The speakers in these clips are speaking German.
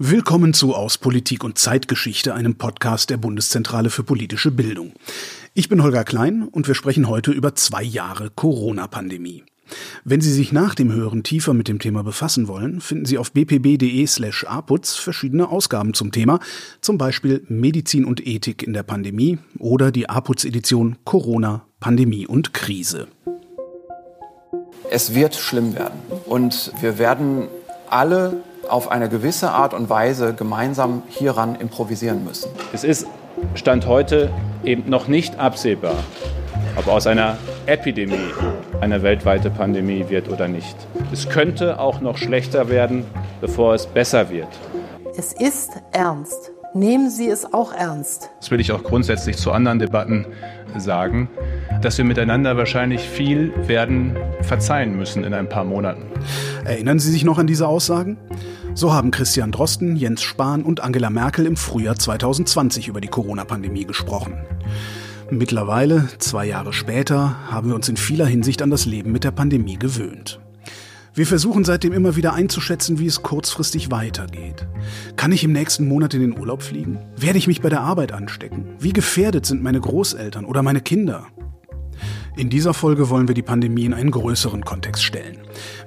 Willkommen zu Aus Politik und Zeitgeschichte, einem Podcast der Bundeszentrale für politische Bildung. Ich bin Holger Klein und wir sprechen heute über zwei Jahre Corona-Pandemie. Wenn Sie sich nach dem Hören tiefer mit dem Thema befassen wollen, finden Sie auf bpb.de slash aputz verschiedene Ausgaben zum Thema, zum Beispiel Medizin und Ethik in der Pandemie oder die Aputz-Edition Corona, Pandemie und Krise. Es wird schlimm werden und wir werden alle auf eine gewisse Art und Weise gemeinsam hieran improvisieren müssen. Es ist Stand heute eben noch nicht absehbar, ob aus einer Epidemie eine weltweite Pandemie wird oder nicht. Es könnte auch noch schlechter werden, bevor es besser wird. Es ist ernst. Nehmen Sie es auch ernst. Das will ich auch grundsätzlich zu anderen Debatten sagen, dass wir miteinander wahrscheinlich viel werden verzeihen müssen in ein paar Monaten. Erinnern Sie sich noch an diese Aussagen? So haben Christian Drosten, Jens Spahn und Angela Merkel im Frühjahr 2020 über die Corona-Pandemie gesprochen. Mittlerweile, zwei Jahre später, haben wir uns in vieler Hinsicht an das Leben mit der Pandemie gewöhnt. Wir versuchen seitdem immer wieder einzuschätzen, wie es kurzfristig weitergeht. Kann ich im nächsten Monat in den Urlaub fliegen? Werde ich mich bei der Arbeit anstecken? Wie gefährdet sind meine Großeltern oder meine Kinder? In dieser Folge wollen wir die Pandemie in einen größeren Kontext stellen.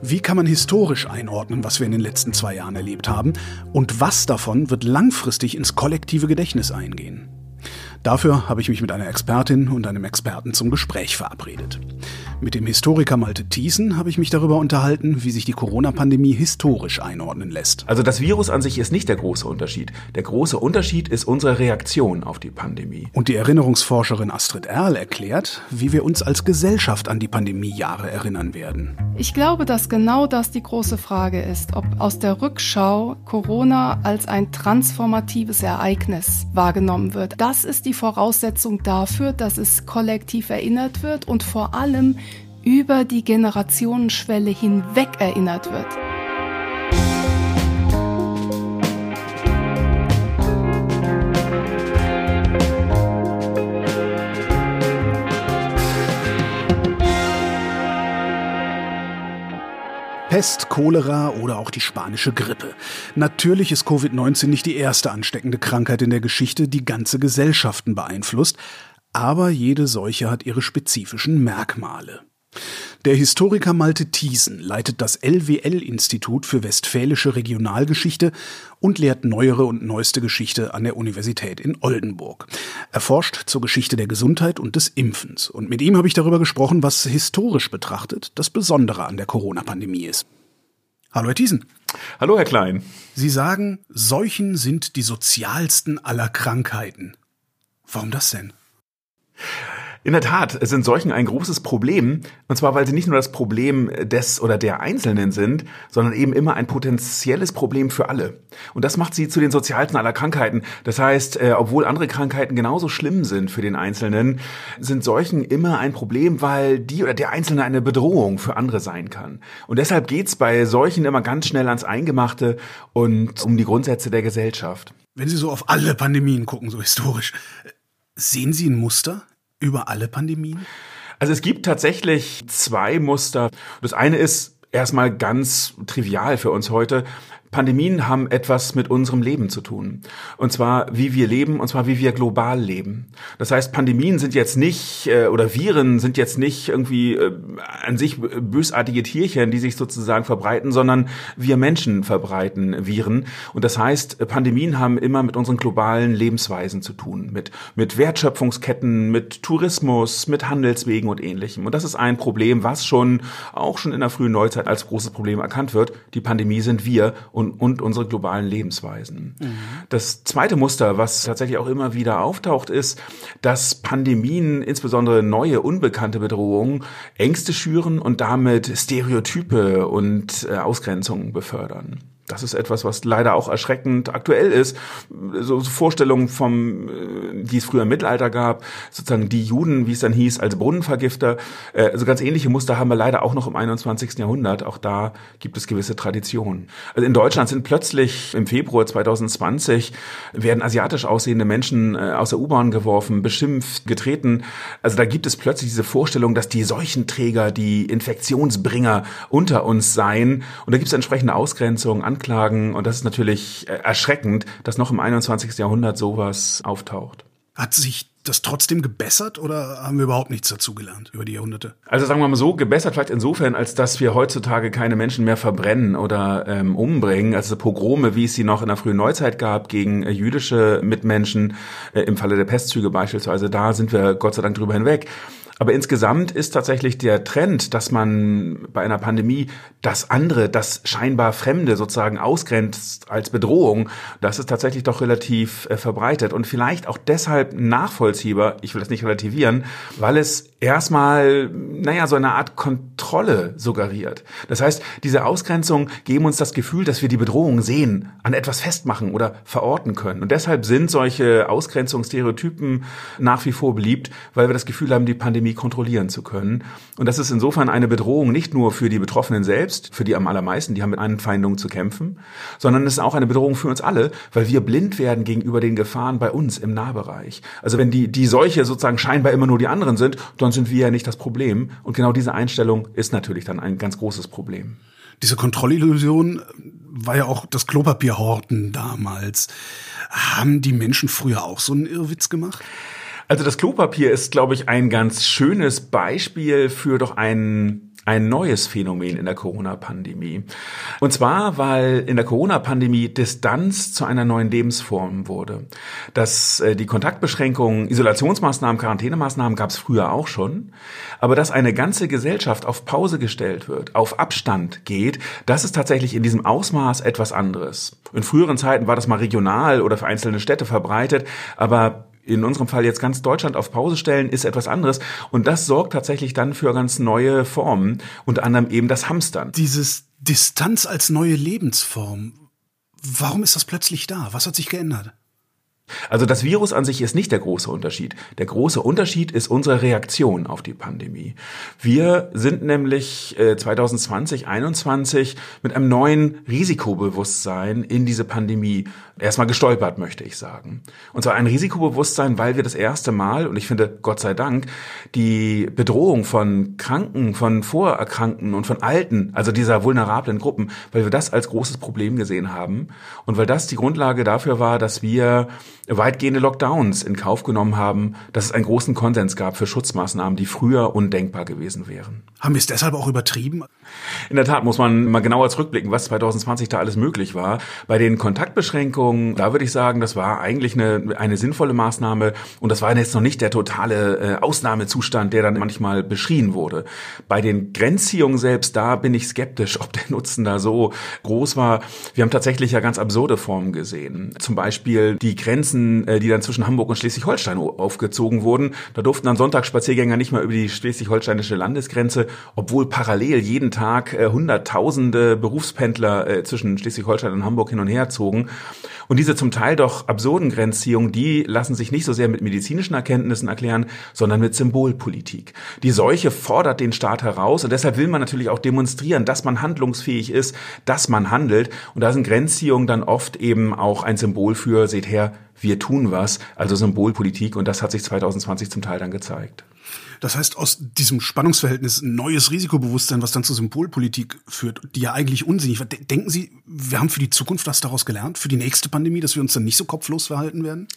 Wie kann man historisch einordnen, was wir in den letzten zwei Jahren erlebt haben? Und was davon wird langfristig ins kollektive Gedächtnis eingehen? Dafür habe ich mich mit einer Expertin und einem Experten zum Gespräch verabredet. Mit dem Historiker Malte Thiessen habe ich mich darüber unterhalten, wie sich die Corona-Pandemie historisch einordnen lässt. Also das Virus an sich ist nicht der große Unterschied. Der große Unterschied ist unsere Reaktion auf die Pandemie. Und die Erinnerungsforscherin Astrid Erl erklärt, wie wir uns als Gesellschaft an die Pandemiejahre erinnern werden. Ich glaube, dass genau das die große Frage ist, ob aus der Rückschau Corona als ein transformatives Ereignis wahrgenommen wird. Das ist die Voraussetzung dafür, dass es kollektiv erinnert wird und vor allem über die Generationenschwelle hinweg erinnert wird. Pest, Cholera oder auch die spanische Grippe. Natürlich ist Covid-19 nicht die erste ansteckende Krankheit in der Geschichte, die ganze Gesellschaften beeinflusst, aber jede Seuche hat ihre spezifischen Merkmale. Der Historiker Malte Thiesen leitet das LWL-Institut für Westfälische Regionalgeschichte und lehrt neuere und neueste Geschichte an der Universität in Oldenburg. Er forscht zur Geschichte der Gesundheit und des Impfens. Und mit ihm habe ich darüber gesprochen, was historisch betrachtet das Besondere an der Corona-Pandemie ist. Hallo, Herr Thiesen. Hallo, Herr Klein. Sie sagen, Seuchen sind die sozialsten aller Krankheiten. Warum das denn? In der Tat sind Seuchen ein großes Problem. Und zwar, weil sie nicht nur das Problem des oder der Einzelnen sind, sondern eben immer ein potenzielles Problem für alle. Und das macht sie zu den sozialsten aller Krankheiten. Das heißt, äh, obwohl andere Krankheiten genauso schlimm sind für den Einzelnen, sind Seuchen immer ein Problem, weil die oder der Einzelne eine Bedrohung für andere sein kann. Und deshalb geht's bei Seuchen immer ganz schnell ans Eingemachte und um die Grundsätze der Gesellschaft. Wenn Sie so auf alle Pandemien gucken, so historisch, sehen Sie ein Muster? Über alle Pandemien? Also es gibt tatsächlich zwei Muster. Das eine ist erstmal ganz trivial für uns heute. Pandemien haben etwas mit unserem Leben zu tun. Und zwar, wie wir leben, und zwar, wie wir global leben. Das heißt, Pandemien sind jetzt nicht, äh, oder Viren sind jetzt nicht irgendwie äh, an sich bösartige Tierchen, die sich sozusagen verbreiten, sondern wir Menschen verbreiten Viren. Und das heißt, Pandemien haben immer mit unseren globalen Lebensweisen zu tun. Mit, mit Wertschöpfungsketten, mit Tourismus, mit Handelswegen und ähnlichem. Und das ist ein Problem, was schon, auch schon in der frühen Neuzeit als großes Problem erkannt wird. Die Pandemie sind wir und, und unsere globalen Lebensweisen. Mhm. Das zweite Muster, was tatsächlich auch immer wieder auftaucht, ist, dass Pandemien, insbesondere neue, unbekannte Bedrohungen, Ängste schüren und damit Stereotype und äh, Ausgrenzungen befördern. Das ist etwas, was leider auch erschreckend aktuell ist. So Vorstellungen vom, äh, die es früher im Mittelalter gab, sozusagen die Juden, wie es dann hieß, als Brunnenvergifter. Äh, also ganz ähnliche Muster haben wir leider auch noch im 21. Jahrhundert. Auch da gibt es gewisse Traditionen. Also in Deutschland sind plötzlich im Februar 2020 werden asiatisch aussehende Menschen äh, aus der U-Bahn geworfen, beschimpft, getreten. Also da gibt es plötzlich diese Vorstellung, dass die Seuchenträger, die Infektionsbringer unter uns seien. Und da gibt es entsprechende Ausgrenzungen, anklagen. Und das ist natürlich äh, erschreckend, dass noch im 21. Jahrhundert sowas auftaucht. Hat sich das trotzdem gebessert oder haben wir überhaupt nichts dazugelernt über die Jahrhunderte? Also sagen wir mal so, gebessert vielleicht insofern, als dass wir heutzutage keine Menschen mehr verbrennen oder ähm, umbringen. Also Pogrome, wie es sie noch in der frühen Neuzeit gab, gegen äh, jüdische Mitmenschen, äh, im Falle der Pestzüge beispielsweise, da sind wir Gott sei Dank drüber hinweg. Aber insgesamt ist tatsächlich der Trend, dass man bei einer Pandemie das andere, das scheinbar Fremde sozusagen ausgrenzt als Bedrohung, das ist tatsächlich doch relativ äh, verbreitet und vielleicht auch deshalb nachvollziehbar, ich will das nicht relativieren, weil es erstmal, naja, so eine Art Kontrolle suggeriert. Das heißt, diese Ausgrenzung geben uns das Gefühl, dass wir die Bedrohung sehen, an etwas festmachen oder verorten können. Und deshalb sind solche Ausgrenzungsstereotypen nach wie vor beliebt, weil wir das Gefühl haben, die Pandemie Pandemie kontrollieren zu können. Und das ist insofern eine Bedrohung nicht nur für die Betroffenen selbst, für die am allermeisten, die haben mit Anfeindungen zu kämpfen, sondern es ist auch eine Bedrohung für uns alle, weil wir blind werden gegenüber den Gefahren bei uns im Nahbereich. Also wenn die, die Seuche sozusagen scheinbar immer nur die anderen sind, dann sind wir ja nicht das Problem. Und genau diese Einstellung ist natürlich dann ein ganz großes Problem. Diese Kontrollillusion war ja auch das Klopapierhorten damals. Haben die Menschen früher auch so einen Irrwitz gemacht? Also das Klopapier ist, glaube ich, ein ganz schönes Beispiel für doch einen ein neues Phänomen in der Corona-Pandemie. Und zwar, weil in der Corona-Pandemie Distanz zu einer neuen Lebensform wurde. Dass äh, die Kontaktbeschränkungen, Isolationsmaßnahmen, Quarantänemaßnahmen gab es früher auch schon. Aber dass eine ganze Gesellschaft auf Pause gestellt wird, auf Abstand geht, das ist tatsächlich in diesem Ausmaß etwas anderes. In früheren Zeiten war das mal regional oder für einzelne Städte verbreitet, aber in unserem Fall jetzt ganz Deutschland auf Pause stellen, ist etwas anderes. Und das sorgt tatsächlich dann für ganz neue Formen, unter anderem eben das Hamstern. Dieses Distanz als neue Lebensform, warum ist das plötzlich da? Was hat sich geändert? Also das Virus an sich ist nicht der große Unterschied. Der große Unterschied ist unsere Reaktion auf die Pandemie. Wir sind nämlich 2020, äh, 2021 mit einem neuen Risikobewusstsein in diese Pandemie erstmal gestolpert, möchte ich sagen. Und zwar ein Risikobewusstsein, weil wir das erste Mal, und ich finde Gott sei Dank, die Bedrohung von Kranken, von Vorerkrankten und von Alten, also dieser vulnerablen Gruppen, weil wir das als großes Problem gesehen haben und weil das die Grundlage dafür war, dass wir weitgehende Lockdowns in Kauf genommen haben, dass es einen großen Konsens gab für Schutzmaßnahmen, die früher undenkbar gewesen wären. Haben wir es deshalb auch übertrieben? In der Tat muss man mal genauer zurückblicken, was 2020 da alles möglich war. Bei den Kontaktbeschränkungen, da würde ich sagen, das war eigentlich eine, eine sinnvolle Maßnahme und das war jetzt noch nicht der totale äh, Ausnahmezustand, der dann manchmal beschrien wurde. Bei den Grenzziehungen selbst, da bin ich skeptisch, ob der Nutzen da so groß war. Wir haben tatsächlich ja ganz absurde Formen gesehen. Zum Beispiel die Grenzen, äh, die dann zwischen Hamburg und Schleswig-Holstein aufgezogen wurden. Da durften dann Sonntagsspaziergänger nicht mehr über die schleswig-holsteinische Landesgrenze, obwohl parallel jeden Tag äh, Hunderttausende Berufspendler äh, zwischen Schleswig-Holstein und Hamburg hin und her zogen. Und diese zum Teil doch absurden Grenzziehungen, die lassen sich nicht so sehr mit medizinischen Erkenntnissen erklären, sondern mit Symbolpolitik. Die Seuche fordert den Staat heraus und deshalb will man natürlich auch demonstrieren, dass man handlungsfähig ist, dass man handelt. Und da sind Grenzziehungen dann oft eben auch ein Symbol für, seht her, wir tun was, also Symbolpolitik und das hat sich 2020 zum Teil dann gezeigt. Das heißt, aus diesem Spannungsverhältnis ein neues Risikobewusstsein, was dann zur Symbolpolitik führt, die ja eigentlich unsinnig war. Denken Sie, wir haben für die Zukunft was daraus gelernt, für die nächste Pandemie, dass wir uns dann nicht so kopflos verhalten werden?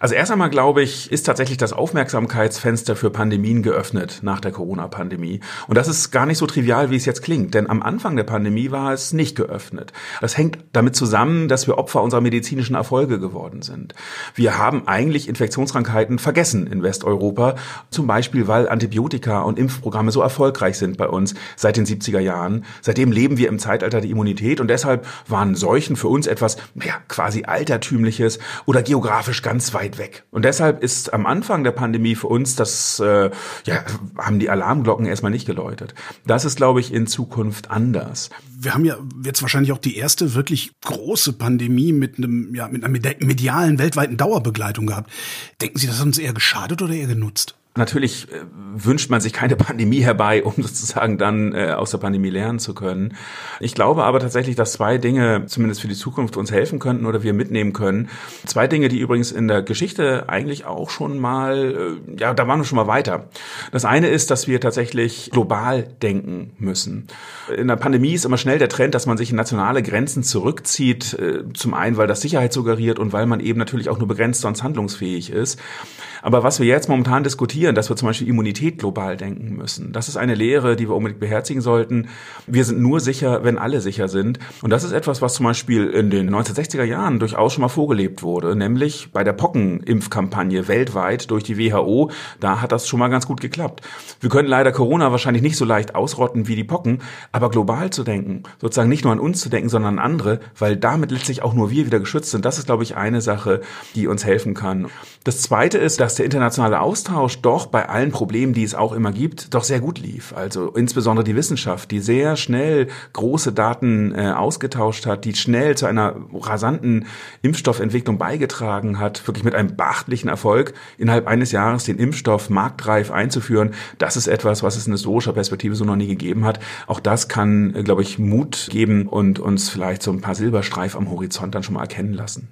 Also erst einmal glaube ich, ist tatsächlich das Aufmerksamkeitsfenster für Pandemien geöffnet nach der Corona-Pandemie. Und das ist gar nicht so trivial, wie es jetzt klingt, denn am Anfang der Pandemie war es nicht geöffnet. Das hängt damit zusammen, dass wir Opfer unserer medizinischen Erfolge geworden sind. Wir haben eigentlich Infektionskrankheiten vergessen in Westeuropa, zum Beispiel weil Antibiotika und Impfprogramme so erfolgreich sind bei uns seit den 70er Jahren. Seitdem leben wir im Zeitalter der Immunität und deshalb waren Seuchen für uns etwas ja, quasi altertümliches oder geografisch ganz weit weit weg. Und deshalb ist am Anfang der Pandemie für uns das, äh, ja, haben die Alarmglocken erstmal nicht geläutet. Das ist, glaube ich, in Zukunft anders. Wir haben ja jetzt wahrscheinlich auch die erste wirklich große Pandemie mit einem, ja, mit einer medialen weltweiten Dauerbegleitung gehabt. Denken Sie, das hat uns eher geschadet oder eher genutzt? Natürlich äh, wünscht man sich keine Pandemie herbei, um sozusagen dann äh, aus der Pandemie lernen zu können. Ich glaube aber tatsächlich, dass zwei Dinge zumindest für die Zukunft uns helfen könnten oder wir mitnehmen können. Zwei Dinge, die übrigens in der Geschichte eigentlich auch schon mal, äh, ja, da waren wir schon mal weiter. Das eine ist, dass wir tatsächlich global denken müssen. In der Pandemie ist immer schnell der Trend, dass man sich in nationale Grenzen zurückzieht. Äh, zum einen, weil das Sicherheit suggeriert und weil man eben natürlich auch nur begrenzt sonst handlungsfähig ist. Aber was wir jetzt momentan diskutieren, dass wir zum Beispiel Immunität global denken müssen, das ist eine Lehre, die wir unbedingt beherzigen sollten. Wir sind nur sicher, wenn alle sicher sind. Und das ist etwas, was zum Beispiel in den 1960er Jahren durchaus schon mal vorgelebt wurde, nämlich bei der Pockenimpfkampagne weltweit durch die WHO. Da hat das schon mal ganz gut geklappt. Wir können leider Corona wahrscheinlich nicht so leicht ausrotten wie die Pocken, aber global zu denken, sozusagen nicht nur an uns zu denken, sondern an andere, weil damit letztlich auch nur wir wieder geschützt sind, das ist, glaube ich, eine Sache, die uns helfen kann. Das Zweite ist, dass der internationale Austausch doch bei allen Problemen, die es auch immer gibt, doch sehr gut lief. Also insbesondere die Wissenschaft, die sehr schnell große Daten äh, ausgetauscht hat, die schnell zu einer rasanten Impfstoffentwicklung beigetragen hat, wirklich mit einem beachtlichen Erfolg innerhalb eines Jahres den Impfstoff marktreif einzuführen. Das ist etwas, was es in historischer Perspektive so noch nie gegeben hat. Auch das kann, äh, glaube ich, Mut geben und uns vielleicht so ein paar Silberstreif am Horizont dann schon mal erkennen lassen.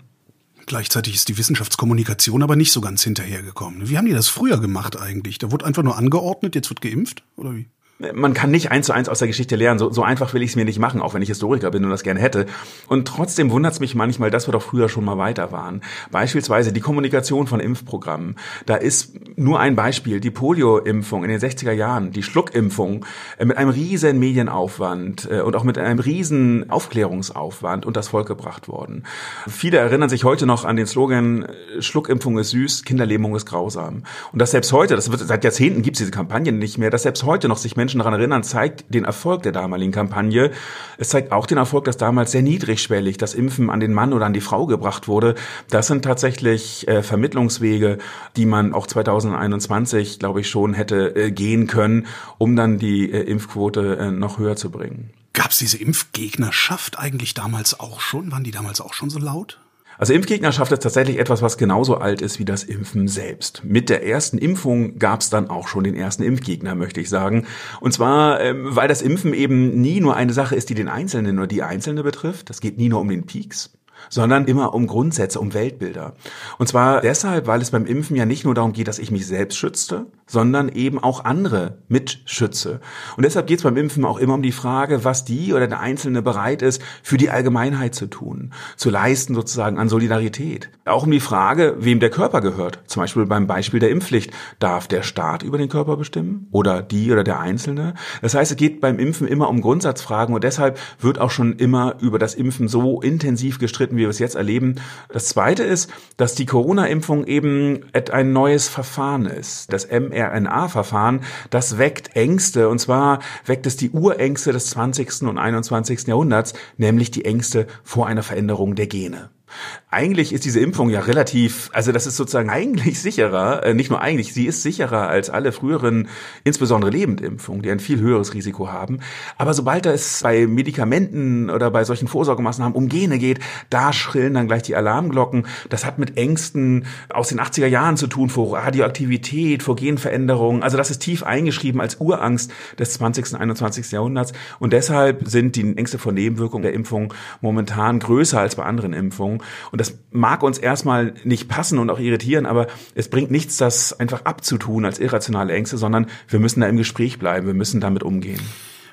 Gleichzeitig ist die Wissenschaftskommunikation aber nicht so ganz hinterhergekommen. Wie haben die das früher gemacht eigentlich? Da wurde einfach nur angeordnet, jetzt wird geimpft oder wie? Man kann nicht eins zu eins aus der Geschichte lernen. So, so einfach will ich es mir nicht machen, auch wenn ich Historiker bin und das gerne hätte. Und trotzdem wundert es mich manchmal, dass wir doch früher schon mal weiter waren. Beispielsweise die Kommunikation von Impfprogrammen. Da ist nur ein Beispiel, die Polio-Impfung in den 60er Jahren, die Schluckimpfung äh, mit einem riesen Medienaufwand äh, und auch mit einem riesen Aufklärungsaufwand und das Volk gebracht worden. Viele erinnern sich heute noch an den Slogan, äh, Schluckimpfung ist süß, Kinderlähmung ist grausam. Und dass selbst heute, das wird seit Jahrzehnten gibt es diese Kampagnen nicht mehr, dass selbst heute noch sich Menschen Menschen daran erinnern, zeigt den Erfolg der damaligen Kampagne. Es zeigt auch den Erfolg, dass damals sehr niedrigschwellig das Impfen an den Mann oder an die Frau gebracht wurde. Das sind tatsächlich äh, Vermittlungswege, die man auch 2021, glaube ich, schon hätte äh, gehen können, um dann die äh, Impfquote äh, noch höher zu bringen. Gab es diese Impfgegnerschaft eigentlich damals auch schon? Waren die damals auch schon so laut? Also Impfgegnerschaft ist tatsächlich etwas, was genauso alt ist wie das Impfen selbst. Mit der ersten Impfung gab es dann auch schon den ersten Impfgegner, möchte ich sagen. Und zwar, ähm, weil das Impfen eben nie nur eine Sache ist, die den Einzelnen oder die Einzelne betrifft. Das geht nie nur um den Peaks, sondern immer um Grundsätze, um Weltbilder. Und zwar deshalb, weil es beim Impfen ja nicht nur darum geht, dass ich mich selbst schütze, sondern eben auch andere mitschütze. Und deshalb geht es beim Impfen auch immer um die Frage, was die oder der Einzelne bereit ist, für die Allgemeinheit zu tun, zu leisten sozusagen an Solidarität. Auch um die Frage, wem der Körper gehört. Zum Beispiel beim Beispiel der Impfpflicht. Darf der Staat über den Körper bestimmen oder die oder der Einzelne? Das heißt, es geht beim Impfen immer um Grundsatzfragen und deshalb wird auch schon immer über das Impfen so intensiv gestritten, wie wir es jetzt erleben. Das Zweite ist, dass die Corona-Impfung eben ein neues Verfahren ist. Das mRNA-Verfahren, das weckt Ängste. Und zwar weckt es die Urängste des 20. und 21. Jahrhunderts, nämlich die Ängste vor einer Veränderung der Gene. Eigentlich ist diese Impfung ja relativ, also das ist sozusagen eigentlich sicherer, äh, nicht nur eigentlich, sie ist sicherer als alle früheren, insbesondere Lebendimpfungen, die ein viel höheres Risiko haben. Aber sobald es bei Medikamenten oder bei solchen Vorsorgemaßnahmen um Gene geht, da schrillen dann gleich die Alarmglocken. Das hat mit Ängsten aus den 80er Jahren zu tun, vor Radioaktivität, vor Genveränderungen. Also das ist tief eingeschrieben als Urangst des 20. und 21. Jahrhunderts. Und deshalb sind die Ängste vor Nebenwirkungen der Impfung momentan größer als bei anderen Impfungen. Und das mag uns erstmal nicht passen und auch irritieren, aber es bringt nichts, das einfach abzutun als irrationale Ängste, sondern wir müssen da im Gespräch bleiben, wir müssen damit umgehen.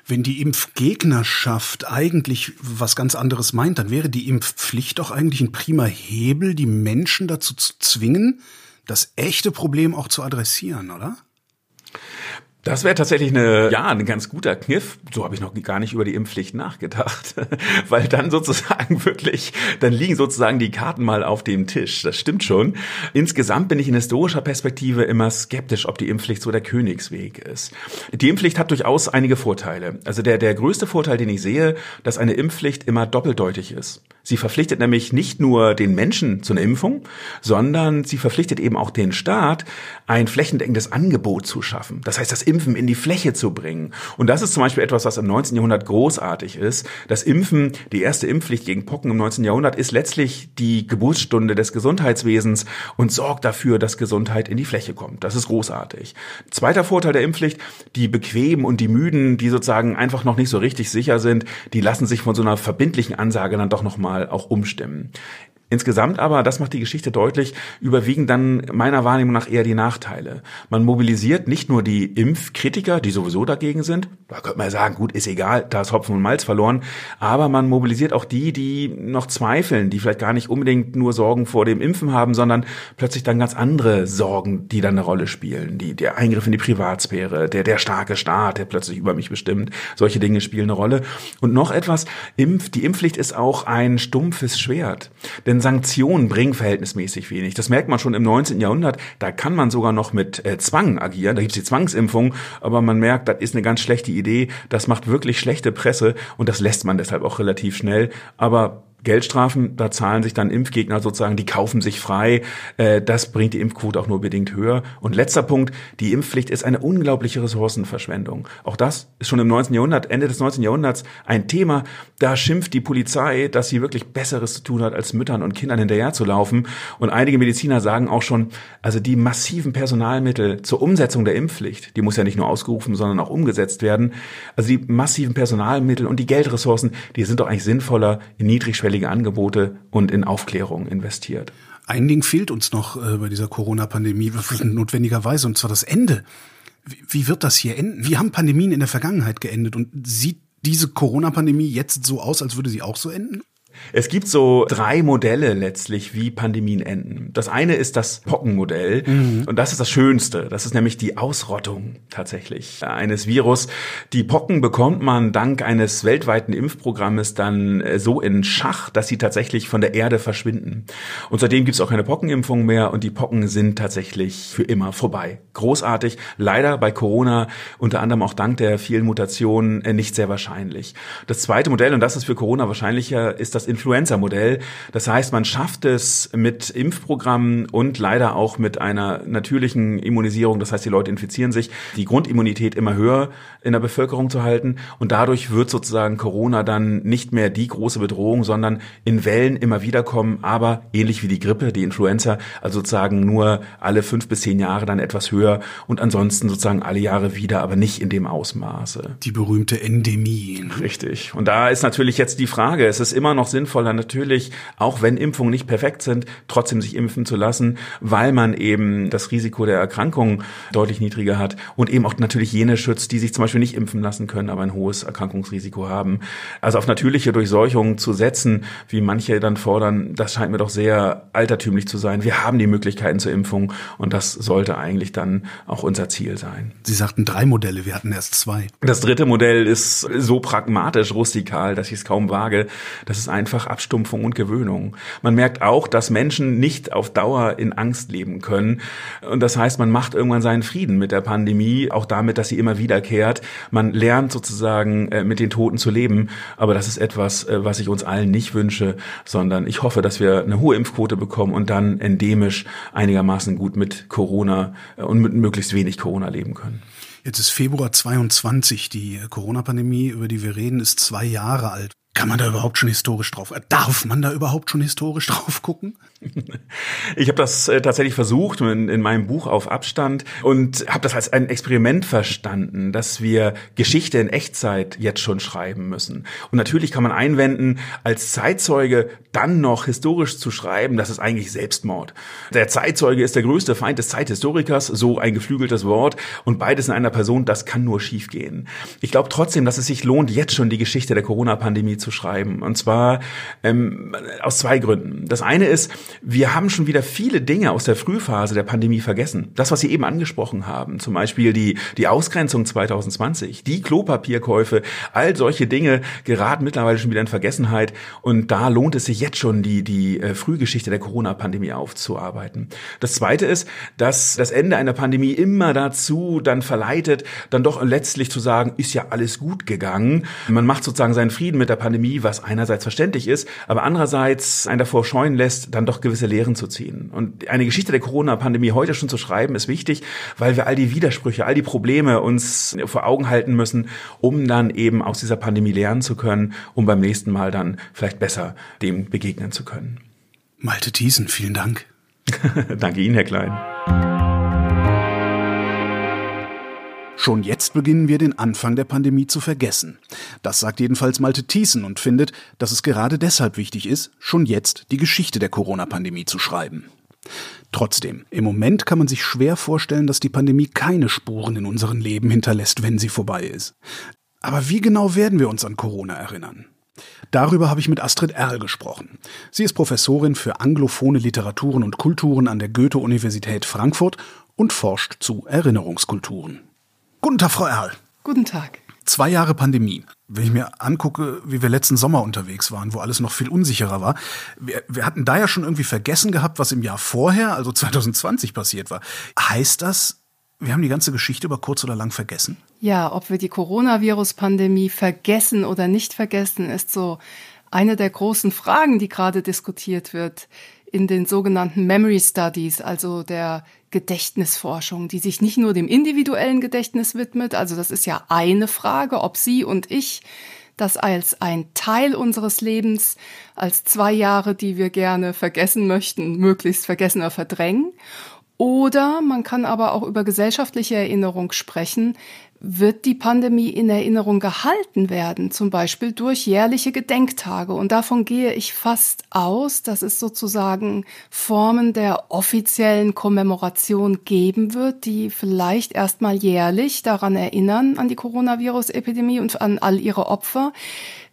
Wenn die Impfgegnerschaft eigentlich was ganz anderes meint, dann wäre die Impfpflicht doch eigentlich ein prima Hebel, die Menschen dazu zu zwingen, das echte Problem auch zu adressieren, oder? Das wäre tatsächlich eine, ja, ein ganz guter Kniff. So habe ich noch gar nicht über die Impfpflicht nachgedacht. Weil dann sozusagen wirklich, dann liegen sozusagen die Karten mal auf dem Tisch. Das stimmt schon. Insgesamt bin ich in historischer Perspektive immer skeptisch, ob die Impfpflicht so der Königsweg ist. Die Impfpflicht hat durchaus einige Vorteile. Also der, der größte Vorteil, den ich sehe, dass eine Impfpflicht immer doppeldeutig ist. Sie verpflichtet nämlich nicht nur den Menschen zu einer Impfung, sondern sie verpflichtet eben auch den Staat, ein flächendeckendes Angebot zu schaffen. Das heißt, das Impfen in die Fläche zu bringen. Und das ist zum Beispiel etwas, was im 19. Jahrhundert großartig ist. Das Impfen, die erste Impfpflicht gegen Pocken im 19. Jahrhundert, ist letztlich die Geburtsstunde des Gesundheitswesens und sorgt dafür, dass Gesundheit in die Fläche kommt. Das ist großartig. Zweiter Vorteil der Impfpflicht, die Bequemen und die Müden, die sozusagen einfach noch nicht so richtig sicher sind, die lassen sich von so einer verbindlichen Ansage dann doch nochmal auch umstimmen. Insgesamt aber, das macht die Geschichte deutlich, überwiegen dann meiner Wahrnehmung nach eher die Nachteile. Man mobilisiert nicht nur die Impfkritiker, die sowieso dagegen sind, da könnte man ja sagen, gut, ist egal, da ist Hopfen und Malz verloren, aber man mobilisiert auch die, die noch zweifeln, die vielleicht gar nicht unbedingt nur Sorgen vor dem Impfen haben, sondern plötzlich dann ganz andere Sorgen, die dann eine Rolle spielen. Die, der Eingriff in die Privatsphäre, der, der starke Staat, der plötzlich über mich bestimmt, solche Dinge spielen eine Rolle. Und noch etwas, Impf, die Impfpflicht ist auch ein stumpfes Schwert. Denn Sanktionen bringen verhältnismäßig wenig. Das merkt man schon im 19. Jahrhundert. Da kann man sogar noch mit äh, Zwang agieren. Da gibt's die Zwangsimpfung, aber man merkt, das ist eine ganz schlechte Idee. Das macht wirklich schlechte Presse und das lässt man deshalb auch relativ schnell. Aber Geldstrafen, da zahlen sich dann Impfgegner sozusagen, die kaufen sich frei. Äh, das bringt die Impfquote auch nur bedingt höher. Und letzter Punkt, die Impfpflicht ist eine unglaubliche Ressourcenverschwendung. Auch das ist schon im 19. Jahrhundert, Ende des 19. Jahrhunderts ein Thema. Da schimpft die Polizei, dass sie wirklich Besseres zu tun hat, als Müttern und Kindern hinterherzulaufen. Und einige Mediziner sagen auch schon, also die massiven Personalmittel zur Umsetzung der Impfpflicht, die muss ja nicht nur ausgerufen, sondern auch umgesetzt werden. Also die massiven Personalmittel und die Geldressourcen, die sind doch eigentlich sinnvoller in niedrigschwelligen niedrigschwellige Angebote und in Aufklärung investiert. Ein Ding fehlt uns noch äh, bei dieser Corona-Pandemie, notwendigerweise, und zwar das Ende. Wie wird das hier enden? Wie haben Pandemien in der Vergangenheit geendet? Und sieht diese Corona-Pandemie jetzt so aus, als würde sie auch so enden? Es gibt so drei Modelle letztlich, wie Pandemien enden. Das eine ist das Pockenmodell mhm. und das ist das Schönste. Das ist nämlich die Ausrottung tatsächlich eines Virus. Die Pocken bekommt man dank eines weltweiten Impfprogrammes dann äh, so in Schach, dass sie tatsächlich von der Erde verschwinden. Und seitdem gibt es auch keine Pockenimpfung mehr und die Pocken sind tatsächlich für immer vorbei. Großartig. Leider bei Corona unter anderem auch dank der vielen Mutationen äh, nicht sehr wahrscheinlich. Das zweite Modell, und das ist für Corona wahrscheinlicher, ist das Influenza-Modell. Das heißt, man schafft es mit Impfprogrammen und leider auch mit einer natürlichen Immunisierung, das heißt, die Leute infizieren sich, die Grundimmunität immer höher in der Bevölkerung zu halten und dadurch wird sozusagen Corona dann nicht mehr die große Bedrohung, sondern in Wellen immer wieder kommen, aber ähnlich wie die Grippe, die Influenza, also sozusagen nur alle fünf bis zehn Jahre dann etwas höher und ansonsten sozusagen alle Jahre wieder, aber nicht in dem Ausmaße. Die berühmte Endemie. Richtig. Und da ist natürlich jetzt die Frage, es ist immer noch sinnvoll, sinnvoller natürlich, auch wenn Impfungen nicht perfekt sind, trotzdem sich impfen zu lassen, weil man eben das Risiko der Erkrankung deutlich niedriger hat und eben auch natürlich jene schützt, die sich zum Beispiel nicht impfen lassen können, aber ein hohes Erkrankungsrisiko haben. Also auf natürliche Durchseuchung zu setzen, wie manche dann fordern, das scheint mir doch sehr altertümlich zu sein. Wir haben die Möglichkeiten zur Impfung und das sollte eigentlich dann auch unser Ziel sein. Sie sagten drei Modelle, wir hatten erst zwei. Das dritte Modell ist so pragmatisch, rustikal, dass ich es kaum wage. Das ist einfach einfach Abstumpfung und Gewöhnung. Man merkt auch, dass Menschen nicht auf Dauer in Angst leben können. Und das heißt, man macht irgendwann seinen Frieden mit der Pandemie, auch damit, dass sie immer wiederkehrt. Man lernt sozusagen äh, mit den Toten zu leben. Aber das ist etwas, äh, was ich uns allen nicht wünsche, sondern ich hoffe, dass wir eine hohe Impfquote bekommen und dann endemisch einigermaßen gut mit Corona äh, und mit möglichst wenig Corona leben können. Jetzt ist Februar 22. Die Corona-Pandemie, über die wir reden, ist zwei Jahre alt. Kann man da überhaupt schon historisch drauf? Darf man da überhaupt schon historisch drauf gucken? Ich habe das äh, tatsächlich versucht in, in, meinem Buch auf Abstand und habe das als ein Experiment verstanden, dass wir Geschichte in Echtzeit jetzt schon schreiben müssen. Und natürlich kann man einwenden, als Zeitzeuge dann noch historisch zu schreiben, das ist eigentlich Selbstmord. Der Zeitzeuge ist der größte Feind des Zeithistorikers, so ein geflügeltes Wort und beides in einer Person, das kann nur schiefgehen. Ich glaube trotzdem, dass es sich lohnt, jetzt schon die Geschichte der Corona-Pandemie zu schreiben. Und zwar ähm, aus zwei Gründen. Das eine ist, wir haben schon wieder viele Dinge aus der Frühphase der Pandemie vergessen. Das, was Sie eben angesprochen haben, zum Beispiel die, die Ausgrenzung 2020, die Klopapierkäufe, all solche Dinge geraten mittlerweile schon wieder in Vergessenheit. Und da lohnt es sich jetzt schon, die, die äh, Frühgeschichte der Corona-Pandemie aufzuarbeiten. Das zweite ist, dass das Ende einer Pandemie immer dazu dann verleitet, dann doch letztlich zu sagen, ist ja alles gut gegangen. Man macht sozusagen seinen Frieden mit der Pandemie, was einerseits verständlich ist, aber andererseits einen davor scheuen lässt, dann doch gewisse Lehren zu ziehen. Und eine Geschichte der Corona-Pandemie heute schon zu schreiben, ist wichtig, weil wir all die Widersprüche, all die Probleme uns vor Augen halten müssen, um dann eben aus dieser Pandemie lernen zu können, um beim nächsten Mal dann vielleicht besser dem begegnen zu können. Malte Thiesen, vielen Dank. Danke Ihnen, Herr Klein. Schon jetzt beginnen wir den Anfang der Pandemie zu vergessen. Das sagt jedenfalls Malte Thiessen und findet, dass es gerade deshalb wichtig ist, schon jetzt die Geschichte der Corona-Pandemie zu schreiben. Trotzdem, im Moment kann man sich schwer vorstellen, dass die Pandemie keine Spuren in unserem Leben hinterlässt, wenn sie vorbei ist. Aber wie genau werden wir uns an Corona erinnern? Darüber habe ich mit Astrid Erl gesprochen. Sie ist Professorin für anglophone Literaturen und Kulturen an der Goethe-Universität Frankfurt und forscht zu Erinnerungskulturen. Guten Tag, Frau Erl. Guten Tag. Zwei Jahre Pandemie. Wenn ich mir angucke, wie wir letzten Sommer unterwegs waren, wo alles noch viel unsicherer war, wir, wir hatten da ja schon irgendwie vergessen gehabt, was im Jahr vorher, also 2020, passiert war. Heißt das, wir haben die ganze Geschichte über kurz oder lang vergessen? Ja, ob wir die Coronavirus-Pandemie vergessen oder nicht vergessen, ist so eine der großen Fragen, die gerade diskutiert wird in den sogenannten Memory Studies, also der Gedächtnisforschung, die sich nicht nur dem individuellen Gedächtnis widmet, also das ist ja eine Frage, ob Sie und ich das als ein Teil unseres Lebens, als zwei Jahre, die wir gerne vergessen möchten, möglichst vergessen oder verdrängen. Oder man kann aber auch über gesellschaftliche Erinnerung sprechen, wird die Pandemie in Erinnerung gehalten werden, zum Beispiel durch jährliche Gedenktage. Und davon gehe ich fast aus, dass es sozusagen Formen der offiziellen Kommemoration geben wird, die vielleicht erstmal jährlich daran erinnern, an die Coronavirus-Epidemie und an all ihre Opfer.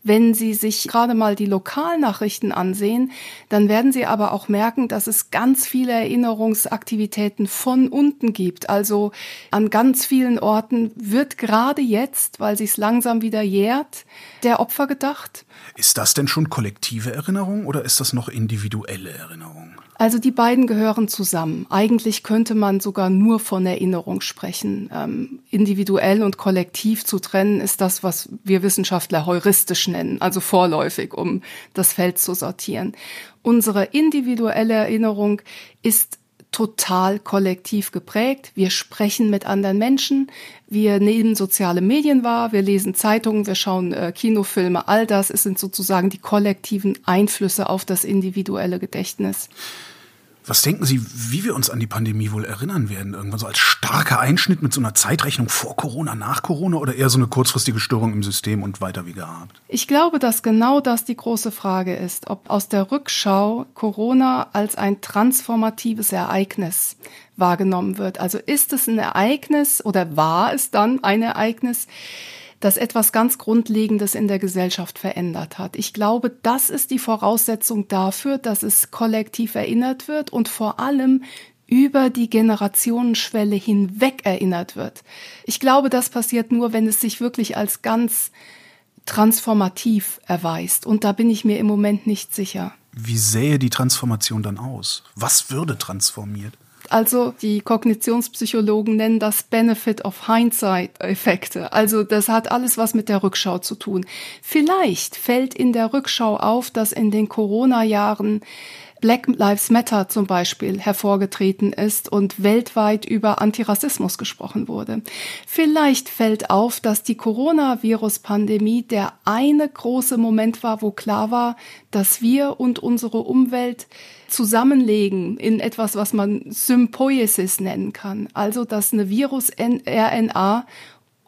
Wenn Sie sich gerade mal die Lokalnachrichten ansehen, dann werden Sie aber auch merken, dass es ganz viele Erinnerungsaktivitäten von unten gibt. Also an ganz vielen Orten wird gerade jetzt, weil sich langsam wieder jährt, der Opfer gedacht. Ist das denn schon kollektive Erinnerung oder ist das noch individuelle Erinnerung? Also die beiden gehören zusammen. Eigentlich könnte man sogar nur von Erinnerung sprechen. Ähm, individuell und kollektiv zu trennen ist das, was wir Wissenschaftler heuristisch nennen, also vorläufig, um das Feld zu sortieren. Unsere individuelle Erinnerung ist total kollektiv geprägt. Wir sprechen mit anderen Menschen, wir nehmen soziale Medien wahr, wir lesen Zeitungen, wir schauen äh, Kinofilme, all das sind sozusagen die kollektiven Einflüsse auf das individuelle Gedächtnis. Was denken Sie, wie wir uns an die Pandemie wohl erinnern werden? Irgendwann so als starker Einschnitt mit so einer Zeitrechnung vor Corona, nach Corona oder eher so eine kurzfristige Störung im System und weiter wie gehabt? Ich glaube, dass genau das die große Frage ist, ob aus der Rückschau Corona als ein transformatives Ereignis wahrgenommen wird. Also ist es ein Ereignis oder war es dann ein Ereignis, das etwas ganz Grundlegendes in der Gesellschaft verändert hat. Ich glaube, das ist die Voraussetzung dafür, dass es kollektiv erinnert wird und vor allem über die Generationenschwelle hinweg erinnert wird. Ich glaube, das passiert nur, wenn es sich wirklich als ganz transformativ erweist. Und da bin ich mir im Moment nicht sicher. Wie sähe die Transformation dann aus? Was würde transformiert? Also die Kognitionspsychologen nennen das Benefit of Hindsight-Effekte. Also das hat alles was mit der Rückschau zu tun. Vielleicht fällt in der Rückschau auf, dass in den Corona-Jahren Black Lives Matter zum Beispiel hervorgetreten ist und weltweit über Antirassismus gesprochen wurde. Vielleicht fällt auf, dass die Coronavirus-Pandemie der eine große Moment war, wo klar war, dass wir und unsere Umwelt zusammenlegen in etwas, was man Sympoiesis nennen kann. Also, dass eine Virus-RNA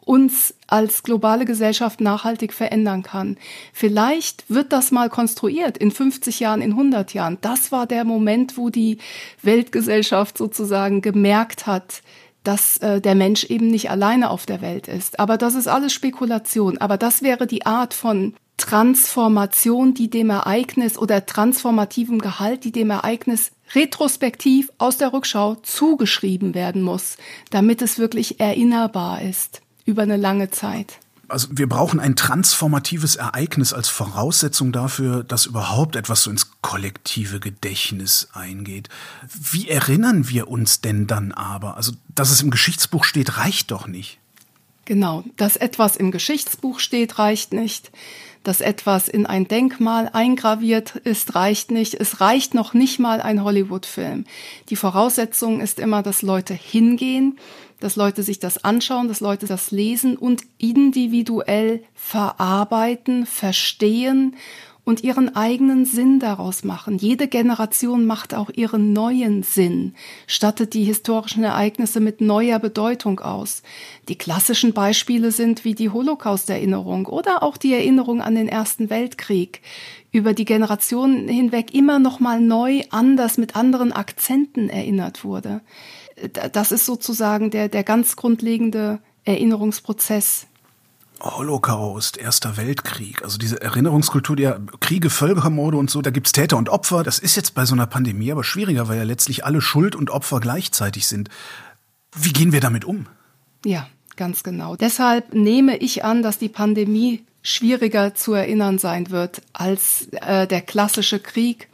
uns als globale Gesellschaft nachhaltig verändern kann. Vielleicht wird das mal konstruiert in 50 Jahren, in 100 Jahren. Das war der Moment, wo die Weltgesellschaft sozusagen gemerkt hat, dass äh, der Mensch eben nicht alleine auf der Welt ist. Aber das ist alles Spekulation. Aber das wäre die Art von Transformation, die dem Ereignis oder transformativem Gehalt, die dem Ereignis retrospektiv aus der Rückschau zugeschrieben werden muss, damit es wirklich erinnerbar ist über eine lange Zeit. Also wir brauchen ein transformatives Ereignis als Voraussetzung dafür, dass überhaupt etwas so ins kollektive Gedächtnis eingeht. Wie erinnern wir uns denn dann aber? Also, dass es im Geschichtsbuch steht, reicht doch nicht. Genau, dass etwas im Geschichtsbuch steht, reicht nicht. dass etwas in ein Denkmal eingraviert ist, reicht nicht. Es reicht noch nicht mal ein Hollywood-Film. Die Voraussetzung ist immer, dass Leute hingehen, dass Leute sich das anschauen, dass Leute das lesen und individuell verarbeiten, verstehen und ihren eigenen Sinn daraus machen. Jede Generation macht auch ihren neuen Sinn, stattet die historischen Ereignisse mit neuer Bedeutung aus. Die klassischen Beispiele sind wie die Holocaust-Erinnerung oder auch die Erinnerung an den Ersten Weltkrieg, über die Generationen hinweg immer noch mal neu, anders, mit anderen Akzenten erinnert wurde. Das ist sozusagen der, der ganz grundlegende Erinnerungsprozess Holocaust, Erster Weltkrieg, also diese Erinnerungskultur, ja, Kriege, Völkermorde und so, da gibt's Täter und Opfer. Das ist jetzt bei so einer Pandemie aber schwieriger, weil ja letztlich alle Schuld und Opfer gleichzeitig sind. Wie gehen wir damit um? Ja, ganz genau. Deshalb nehme ich an, dass die Pandemie schwieriger zu erinnern sein wird als äh, der klassische Krieg,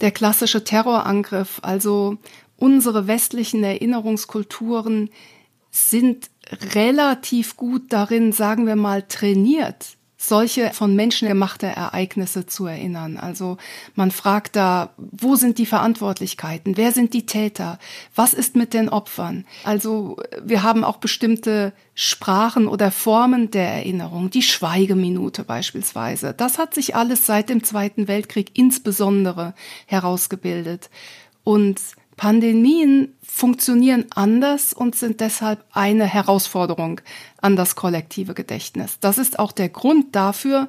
der klassische Terrorangriff. Also unsere westlichen Erinnerungskulturen sind relativ gut darin, sagen wir mal, trainiert, solche von Menschen gemachte Ereignisse zu erinnern. Also man fragt da, wo sind die Verantwortlichkeiten? Wer sind die Täter? Was ist mit den Opfern? Also wir haben auch bestimmte Sprachen oder Formen der Erinnerung, die Schweigeminute beispielsweise. Das hat sich alles seit dem Zweiten Weltkrieg insbesondere herausgebildet. Und Pandemien funktionieren anders und sind deshalb eine Herausforderung an das kollektive Gedächtnis. Das ist auch der Grund dafür,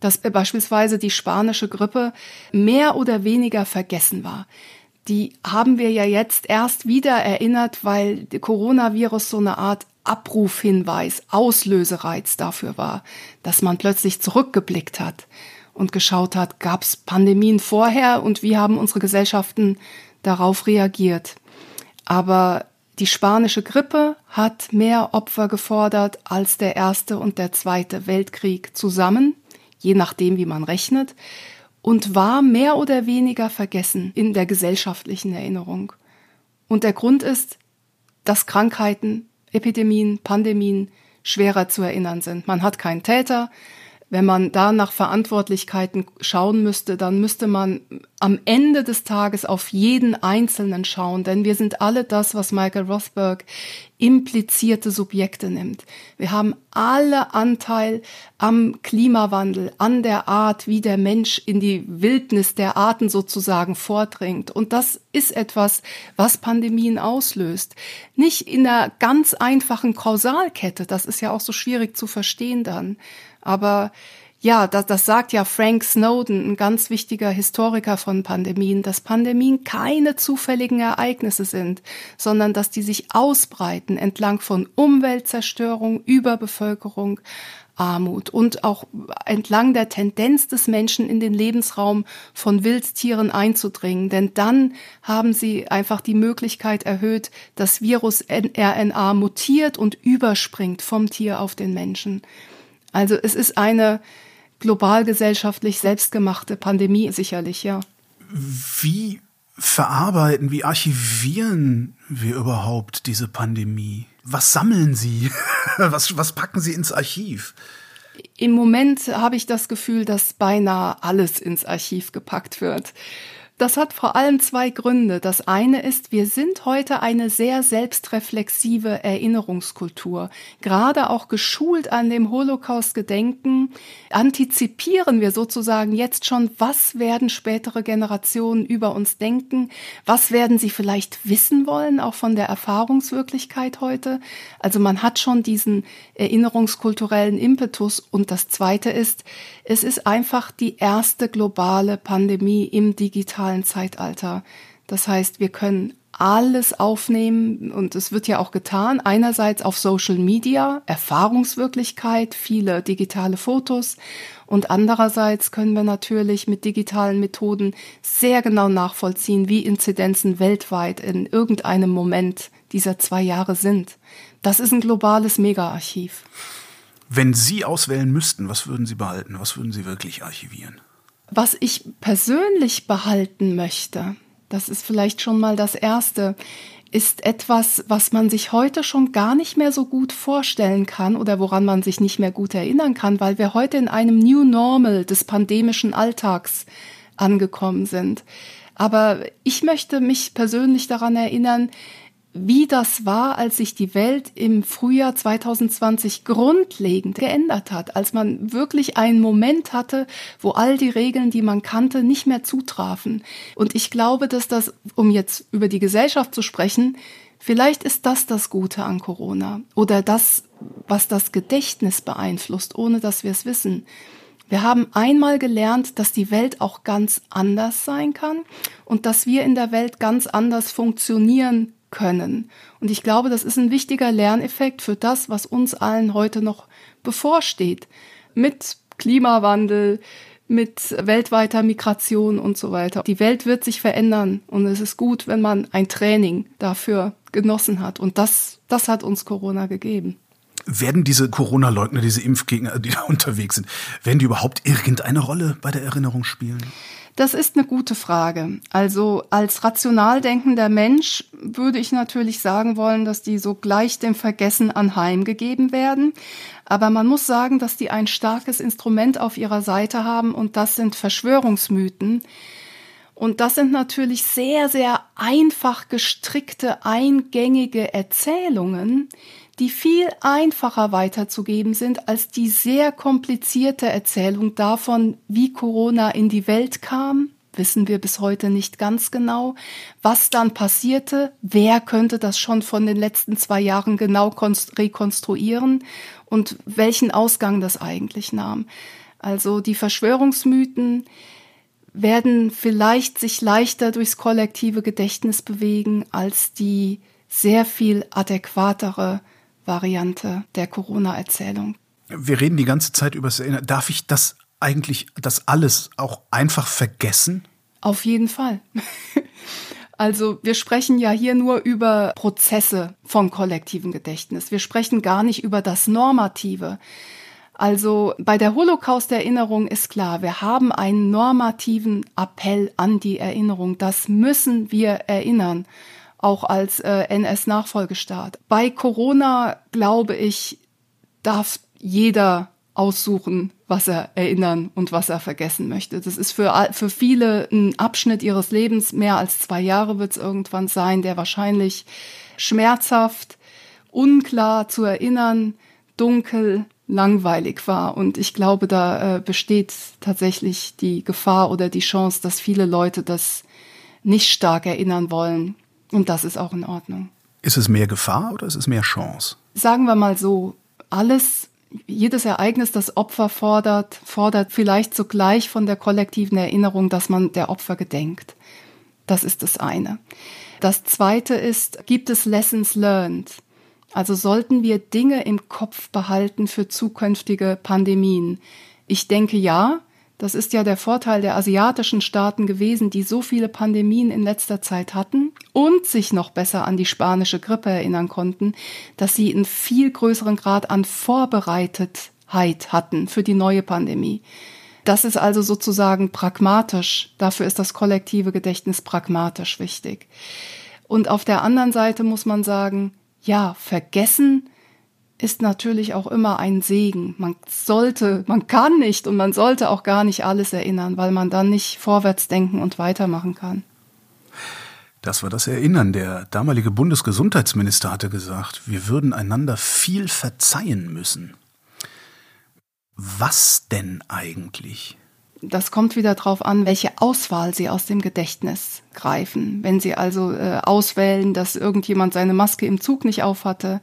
dass beispielsweise die spanische Grippe mehr oder weniger vergessen war. Die haben wir ja jetzt erst wieder erinnert, weil Coronavirus so eine Art Abrufhinweis, Auslösereiz dafür war, dass man plötzlich zurückgeblickt hat und geschaut hat, gab es Pandemien vorher und wie haben unsere Gesellschaften darauf reagiert. Aber die spanische Grippe hat mehr Opfer gefordert als der erste und der zweite Weltkrieg zusammen, je nachdem, wie man rechnet, und war mehr oder weniger vergessen in der gesellschaftlichen Erinnerung. Und der Grund ist, dass Krankheiten, Epidemien, Pandemien schwerer zu erinnern sind. Man hat keinen Täter, wenn man da nach Verantwortlichkeiten schauen müsste, dann müsste man am Ende des Tages auf jeden Einzelnen schauen, denn wir sind alle das, was Michael Rothberg implizierte Subjekte nimmt. Wir haben alle Anteil am Klimawandel, an der Art, wie der Mensch in die Wildnis der Arten sozusagen vordringt. Und das ist etwas, was Pandemien auslöst. Nicht in einer ganz einfachen Kausalkette, das ist ja auch so schwierig zu verstehen dann, aber ja, das, das sagt ja Frank Snowden, ein ganz wichtiger Historiker von Pandemien, dass Pandemien keine zufälligen Ereignisse sind, sondern dass die sich ausbreiten entlang von Umweltzerstörung, Überbevölkerung, Armut und auch entlang der Tendenz des Menschen in den Lebensraum von Wildtieren einzudringen. Denn dann haben sie einfach die Möglichkeit erhöht, dass Virus RNA mutiert und überspringt vom Tier auf den Menschen. Also es ist eine globalgesellschaftlich selbstgemachte Pandemie sicherlich, ja. Wie verarbeiten, wie archivieren wir überhaupt diese Pandemie? Was sammeln Sie? Was, was packen Sie ins Archiv? Im Moment habe ich das Gefühl, dass beinahe alles ins Archiv gepackt wird. Das hat vor allem zwei Gründe. Das eine ist, wir sind heute eine sehr selbstreflexive Erinnerungskultur. Gerade auch geschult an dem Holocaust-Gedenken antizipieren wir sozusagen jetzt schon, was werden spätere Generationen über uns denken? Was werden sie vielleicht wissen wollen, auch von der Erfahrungswirklichkeit heute? Also man hat schon diesen erinnerungskulturellen Impetus. Und das zweite ist, es ist einfach die erste globale Pandemie im digitalen digitalen Zeitalter. Das heißt, wir können alles aufnehmen und es wird ja auch getan. Einerseits auf Social Media, Erfahrungswirklichkeit, viele digitale Fotos und andererseits können wir natürlich mit digitalen Methoden sehr genau nachvollziehen, wie Inzidenzen weltweit in irgendeinem Moment dieser zwei Jahre sind. Das ist ein globales Mega-Archiv. Wenn Sie auswählen müssten, was würden Sie behalten? Was würden Sie wirklich archivieren? Was ich persönlich behalten möchte, das ist vielleicht schon mal das Erste, ist etwas, was man sich heute schon gar nicht mehr so gut vorstellen kann oder woran man sich nicht mehr gut erinnern kann, weil wir heute in einem New Normal des pandemischen Alltags angekommen sind. Aber ich möchte mich persönlich daran erinnern, wie das war, als sich die Welt im Frühjahr 2020 grundlegend geändert hat, als man wirklich einen Moment hatte, wo all die Regeln, die man kannte, nicht mehr zutrafen. Und ich glaube, dass das, um jetzt über die Gesellschaft zu sprechen, vielleicht ist das das Gute an Corona oder das, was das Gedächtnis beeinflusst, ohne dass wir es wissen. Wir haben einmal gelernt, dass die Welt auch ganz anders sein kann und dass wir in der Welt ganz anders funktionieren können. Und ich glaube, das ist ein wichtiger Lerneffekt für das, was uns allen heute noch bevorsteht. Mit Klimawandel, mit weltweiter Migration und so weiter. Die Welt wird sich verändern und es ist gut, wenn man ein Training dafür genossen hat. Und das, das hat uns Corona gegeben. Werden diese Corona-Leugner, diese Impfgegner, die da unterwegs sind, werden die überhaupt irgendeine Rolle bei der Erinnerung spielen? Das ist eine gute Frage. Also als rational denkender Mensch würde ich natürlich sagen wollen, dass die so gleich dem Vergessen anheimgegeben werden. Aber man muss sagen, dass die ein starkes Instrument auf ihrer Seite haben und das sind Verschwörungsmythen. Und das sind natürlich sehr, sehr einfach gestrickte, eingängige Erzählungen, die viel einfacher weiterzugeben sind als die sehr komplizierte Erzählung davon, wie Corona in die Welt kam. Wissen wir bis heute nicht ganz genau. Was dann passierte, wer könnte das schon von den letzten zwei Jahren genau rekonstruieren und welchen Ausgang das eigentlich nahm. Also die Verschwörungsmythen werden vielleicht sich leichter durchs kollektive Gedächtnis bewegen als die sehr viel adäquatere Variante der Corona-Erzählung. Wir reden die ganze Zeit über das Erinnern. Darf ich das eigentlich, das alles auch einfach vergessen? Auf jeden Fall. Also wir sprechen ja hier nur über Prozesse von kollektivem Gedächtnis. Wir sprechen gar nicht über das Normative. Also bei der Holocaust-Erinnerung ist klar, wir haben einen normativen Appell an die Erinnerung. Das müssen wir erinnern auch als äh, NS-Nachfolgestaat. Bei Corona, glaube ich, darf jeder aussuchen, was er erinnern und was er vergessen möchte. Das ist für, für viele ein Abschnitt ihres Lebens, mehr als zwei Jahre wird es irgendwann sein, der wahrscheinlich schmerzhaft, unklar zu erinnern, dunkel, langweilig war. Und ich glaube, da äh, besteht tatsächlich die Gefahr oder die Chance, dass viele Leute das nicht stark erinnern wollen. Und das ist auch in Ordnung. Ist es mehr Gefahr oder ist es mehr Chance? Sagen wir mal so, alles, jedes Ereignis, das Opfer fordert, fordert vielleicht zugleich von der kollektiven Erinnerung, dass man der Opfer gedenkt. Das ist das eine. Das zweite ist, gibt es Lessons learned? Also sollten wir Dinge im Kopf behalten für zukünftige Pandemien? Ich denke ja, das ist ja der Vorteil der asiatischen Staaten gewesen, die so viele Pandemien in letzter Zeit hatten und sich noch besser an die spanische Grippe erinnern konnten, dass sie einen viel größeren Grad an Vorbereitetheit hatten für die neue Pandemie. Das ist also sozusagen pragmatisch. Dafür ist das kollektive Gedächtnis pragmatisch wichtig. Und auf der anderen Seite muss man sagen, ja, vergessen ist natürlich auch immer ein Segen. Man sollte, man kann nicht und man sollte auch gar nicht alles erinnern, weil man dann nicht vorwärts denken und weitermachen kann. Das war das Erinnern. Der damalige Bundesgesundheitsminister hatte gesagt, wir würden einander viel verzeihen müssen. Was denn eigentlich? Das kommt wieder darauf an, welche Auswahl Sie aus dem Gedächtnis greifen. Wenn Sie also äh, auswählen, dass irgendjemand seine Maske im Zug nicht aufhatte,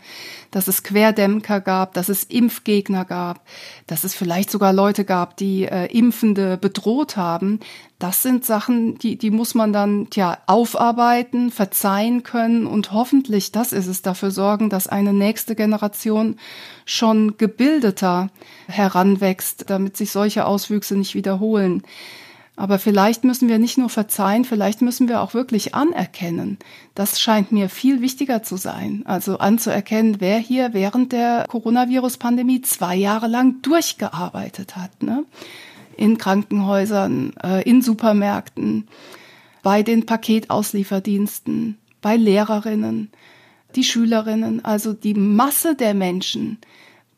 dass es Querdämker gab, dass es Impfgegner gab, dass es vielleicht sogar Leute gab, die äh, Impfende bedroht haben, das sind Sachen, die, die muss man dann tja, aufarbeiten, verzeihen können und hoffentlich, das ist es, dafür sorgen, dass eine nächste Generation schon gebildeter heranwächst, damit sich solche Auswüchse nicht wiederholen. Aber vielleicht müssen wir nicht nur verzeihen, vielleicht müssen wir auch wirklich anerkennen. Das scheint mir viel wichtiger zu sein. Also anzuerkennen, wer hier während der Coronavirus-Pandemie zwei Jahre lang durchgearbeitet hat. Ne? In Krankenhäusern, äh, in Supermärkten, bei den Paketauslieferdiensten, bei Lehrerinnen, die Schülerinnen, also die Masse der Menschen,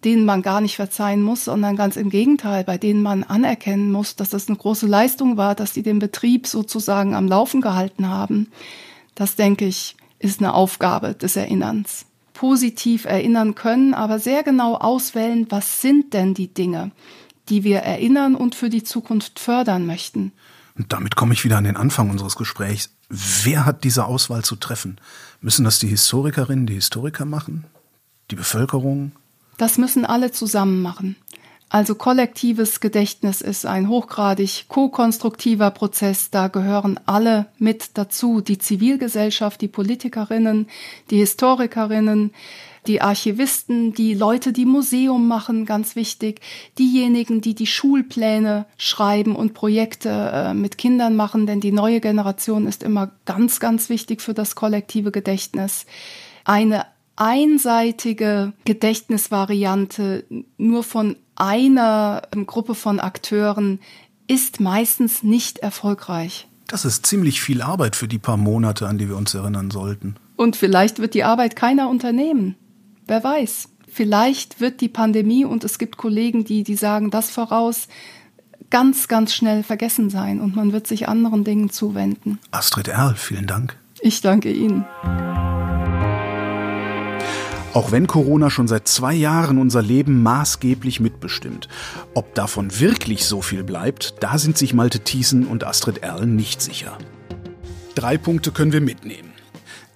denen man gar nicht verzeihen muss, sondern ganz im Gegenteil, bei denen man anerkennen muss, dass das eine große Leistung war, dass die den Betrieb sozusagen am Laufen gehalten haben. Das, denke ich, ist eine Aufgabe des Erinnerns. Positiv erinnern können, aber sehr genau auswählen, was sind denn die Dinge, die wir erinnern und für die Zukunft fördern möchten. Und damit komme ich wieder an den Anfang unseres Gesprächs. Wer hat diese Auswahl zu treffen? Müssen das die Historikerinnen, die Historiker machen? Die Bevölkerung? Das müssen alle zusammen machen. Also kollektives Gedächtnis ist ein hochgradig ko-konstruktiver Prozess. Da gehören alle mit dazu. Die Zivilgesellschaft, die Politikerinnen, die Historikerinnen, die Archivisten, die Leute, die Museum machen, ganz wichtig, diejenigen, die die Schulpläne schreiben und Projekte äh, mit Kindern machen, denn die neue Generation ist immer ganz, ganz wichtig für das kollektive Gedächtnis. Eine einseitige Gedächtnisvariante nur von einer Gruppe von Akteuren ist meistens nicht erfolgreich. Das ist ziemlich viel Arbeit für die paar Monate, an die wir uns erinnern sollten. Und vielleicht wird die Arbeit keiner unternehmen. Wer weiß. Vielleicht wird die Pandemie, und es gibt Kollegen, die, die sagen das voraus, ganz, ganz schnell vergessen sein und man wird sich anderen Dingen zuwenden. Astrid Erl, vielen Dank. Ich danke Ihnen. Auch wenn Corona schon seit zwei Jahren unser Leben maßgeblich mitbestimmt. Ob davon wirklich so viel bleibt, da sind sich Malte Thiessen und Astrid Erl nicht sicher. Drei Punkte können wir mitnehmen.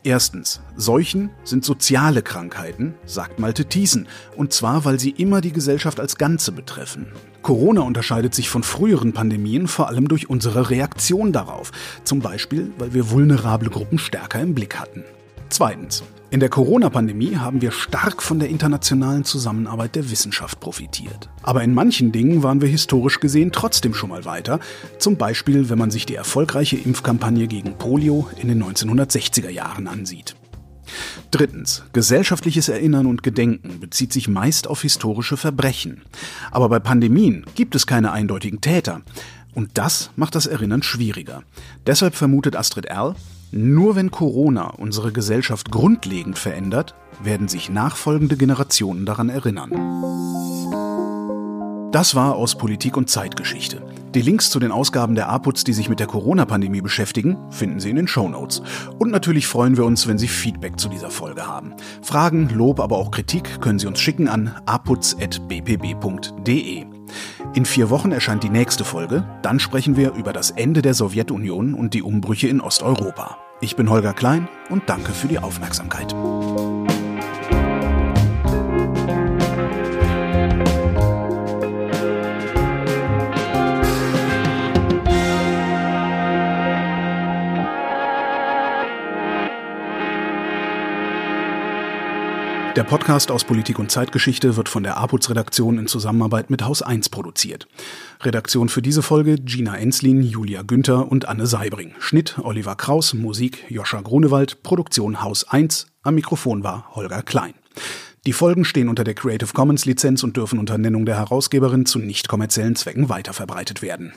Erstens, Seuchen sind soziale Krankheiten, sagt Malte Thiessen, und zwar, weil sie immer die Gesellschaft als Ganze betreffen. Corona unterscheidet sich von früheren Pandemien vor allem durch unsere Reaktion darauf, zum Beispiel, weil wir vulnerable Gruppen stärker im Blick hatten. Zweitens, in der Corona-Pandemie haben wir stark von der internationalen Zusammenarbeit der Wissenschaft profitiert. Aber in manchen Dingen waren wir historisch gesehen trotzdem schon mal weiter. Zum Beispiel, wenn man sich die erfolgreiche Impfkampagne gegen Polio in den 1960er Jahren ansieht. Drittens. Gesellschaftliches Erinnern und Gedenken bezieht sich meist auf historische Verbrechen. Aber bei Pandemien gibt es keine eindeutigen Täter. Und das macht das Erinnern schwieriger. Deshalb vermutet Astrid Erl, nur wenn Corona unsere Gesellschaft grundlegend verändert, werden sich nachfolgende Generationen daran erinnern. Das war aus Politik und Zeitgeschichte. Die Links zu den Ausgaben der APUZ, die sich mit der Corona-Pandemie beschäftigen, finden Sie in den Show Notes. Und natürlich freuen wir uns, wenn Sie Feedback zu dieser Folge haben. Fragen, Lob, aber auch Kritik können Sie uns schicken an aputz.bpb.de. In vier Wochen erscheint die nächste Folge. Dann sprechen wir über das Ende der Sowjetunion und die Umbrüche in Osteuropa. Ich bin Holger Klein und danke für die Aufmerksamkeit. Der Podcast aus Politik und Zeitgeschichte wird von der APUZ-Redaktion in Zusammenarbeit mit Haus 1 produziert. Redaktion für diese Folge Gina Enslin, Julia Günther und Anne Seibring. Schnitt Oliver Kraus, Musik Joscha Grunewald, Produktion Haus 1. Am Mikrofon war Holger Klein. Die Folgen stehen unter der Creative Commons Lizenz und dürfen unter Nennung der Herausgeberin zu nicht kommerziellen Zwecken weiterverbreitet werden.